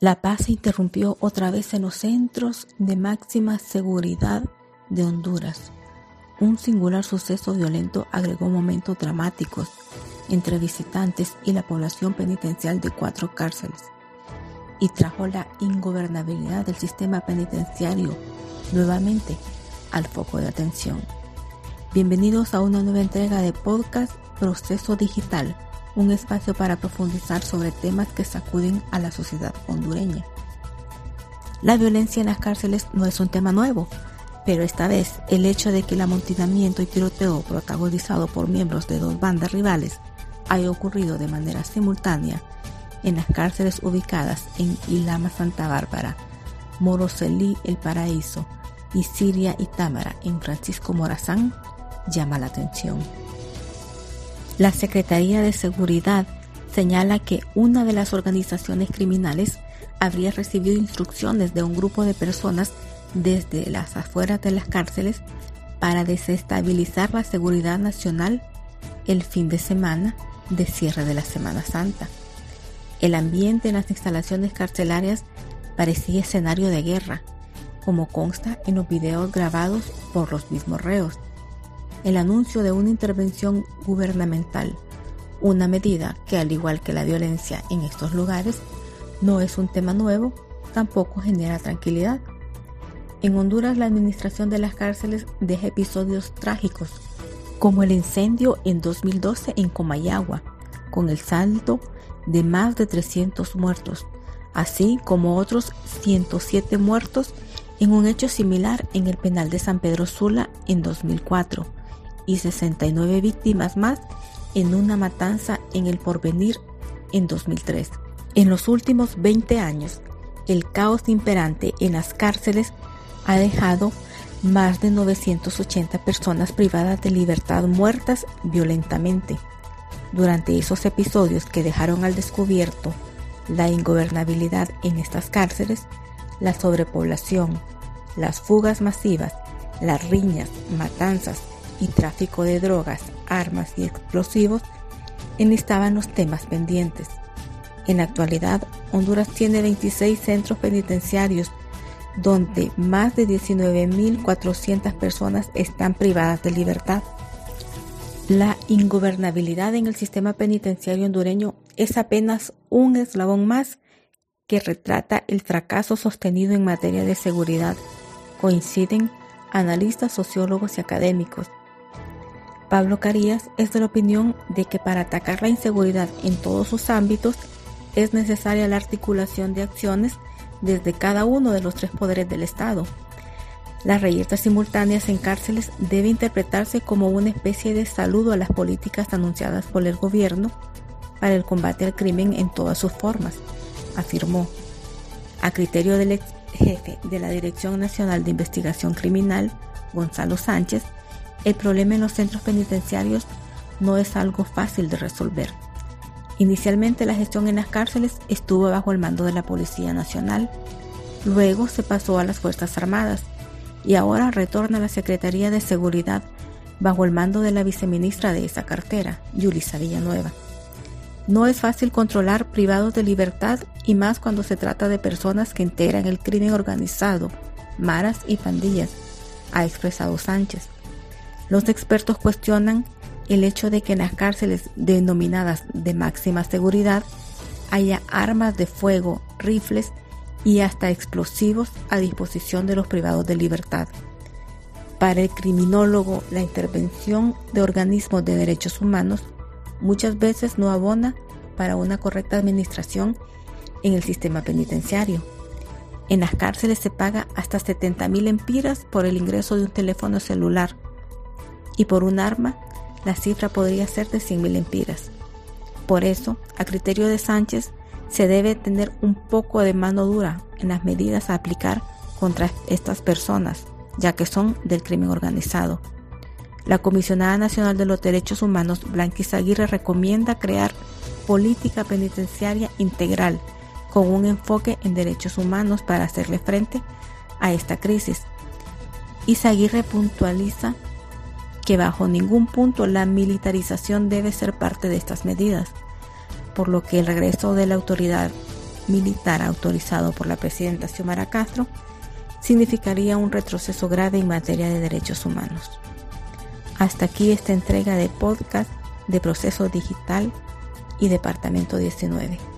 La paz se interrumpió otra vez en los centros de máxima seguridad de Honduras. Un singular suceso violento agregó momentos dramáticos entre visitantes y la población penitencial de cuatro cárceles y trajo la ingobernabilidad del sistema penitenciario nuevamente al foco de atención. Bienvenidos a una nueva entrega de podcast Proceso Digital un espacio para profundizar sobre temas que sacuden a la sociedad hondureña. La violencia en las cárceles no es un tema nuevo, pero esta vez el hecho de que el amontinamiento y tiroteo protagonizado por miembros de dos bandas rivales haya ocurrido de manera simultánea en las cárceles ubicadas en Ilama Santa Bárbara, Moroselí El Paraíso y Siria y Támara en Francisco Morazán llama la atención. La Secretaría de Seguridad señala que una de las organizaciones criminales habría recibido instrucciones de un grupo de personas desde las afueras de las cárceles para desestabilizar la seguridad nacional el fin de semana de cierre de la Semana Santa. El ambiente en las instalaciones carcelarias parecía escenario de guerra, como consta en los videos grabados por los mismos reos el anuncio de una intervención gubernamental, una medida que al igual que la violencia en estos lugares no es un tema nuevo, tampoco genera tranquilidad. En Honduras la administración de las cárceles deja episodios trágicos, como el incendio en 2012 en Comayagua, con el saldo de más de 300 muertos, así como otros 107 muertos en un hecho similar en el penal de San Pedro Sula en 2004 y 69 víctimas más en una matanza en el porvenir en 2003. En los últimos 20 años, el caos imperante en las cárceles ha dejado más de 980 personas privadas de libertad muertas violentamente. Durante esos episodios que dejaron al descubierto la ingobernabilidad en estas cárceles, la sobrepoblación, las fugas masivas, las riñas, matanzas, y tráfico de drogas, armas y explosivos enlistaban los temas pendientes. En la actualidad, Honduras tiene 26 centros penitenciarios donde más de 19.400 personas están privadas de libertad. La ingobernabilidad en el sistema penitenciario hondureño es apenas un eslabón más que retrata el fracaso sostenido en materia de seguridad. Coinciden analistas, sociólogos y académicos. Pablo Carías es de la opinión de que para atacar la inseguridad en todos sus ámbitos es necesaria la articulación de acciones desde cada uno de los tres poderes del Estado. Las reyertas simultáneas en cárceles debe interpretarse como una especie de saludo a las políticas anunciadas por el gobierno para el combate al crimen en todas sus formas, afirmó. A criterio del ex jefe de la Dirección Nacional de Investigación Criminal, Gonzalo Sánchez, el problema en los centros penitenciarios no es algo fácil de resolver. Inicialmente la gestión en las cárceles estuvo bajo el mando de la Policía Nacional, luego se pasó a las Fuerzas Armadas y ahora retorna a la Secretaría de Seguridad bajo el mando de la viceministra de esa cartera, Yulisa Villanueva. No es fácil controlar privados de libertad y más cuando se trata de personas que integran el crimen organizado, maras y pandillas, ha expresado Sánchez. Los expertos cuestionan el hecho de que en las cárceles denominadas de máxima seguridad haya armas de fuego, rifles y hasta explosivos a disposición de los privados de libertad. Para el criminólogo, la intervención de organismos de derechos humanos muchas veces no abona para una correcta administración en el sistema penitenciario. En las cárceles se paga hasta 70 mil empiras por el ingreso de un teléfono celular y por un arma la cifra podría ser de 100.000 empiras. Por eso, a criterio de Sánchez, se debe tener un poco de mano dura en las medidas a aplicar contra estas personas, ya que son del crimen organizado. La Comisionada Nacional de los Derechos Humanos, Blanquis Aguirre, recomienda crear política penitenciaria integral con un enfoque en derechos humanos para hacerle frente a esta crisis. Izaguirre puntualiza que bajo ningún punto la militarización debe ser parte de estas medidas, por lo que el regreso de la autoridad militar autorizado por la presidenta Xiomara Castro significaría un retroceso grave en materia de derechos humanos. Hasta aquí esta entrega de podcast de Proceso Digital y Departamento 19.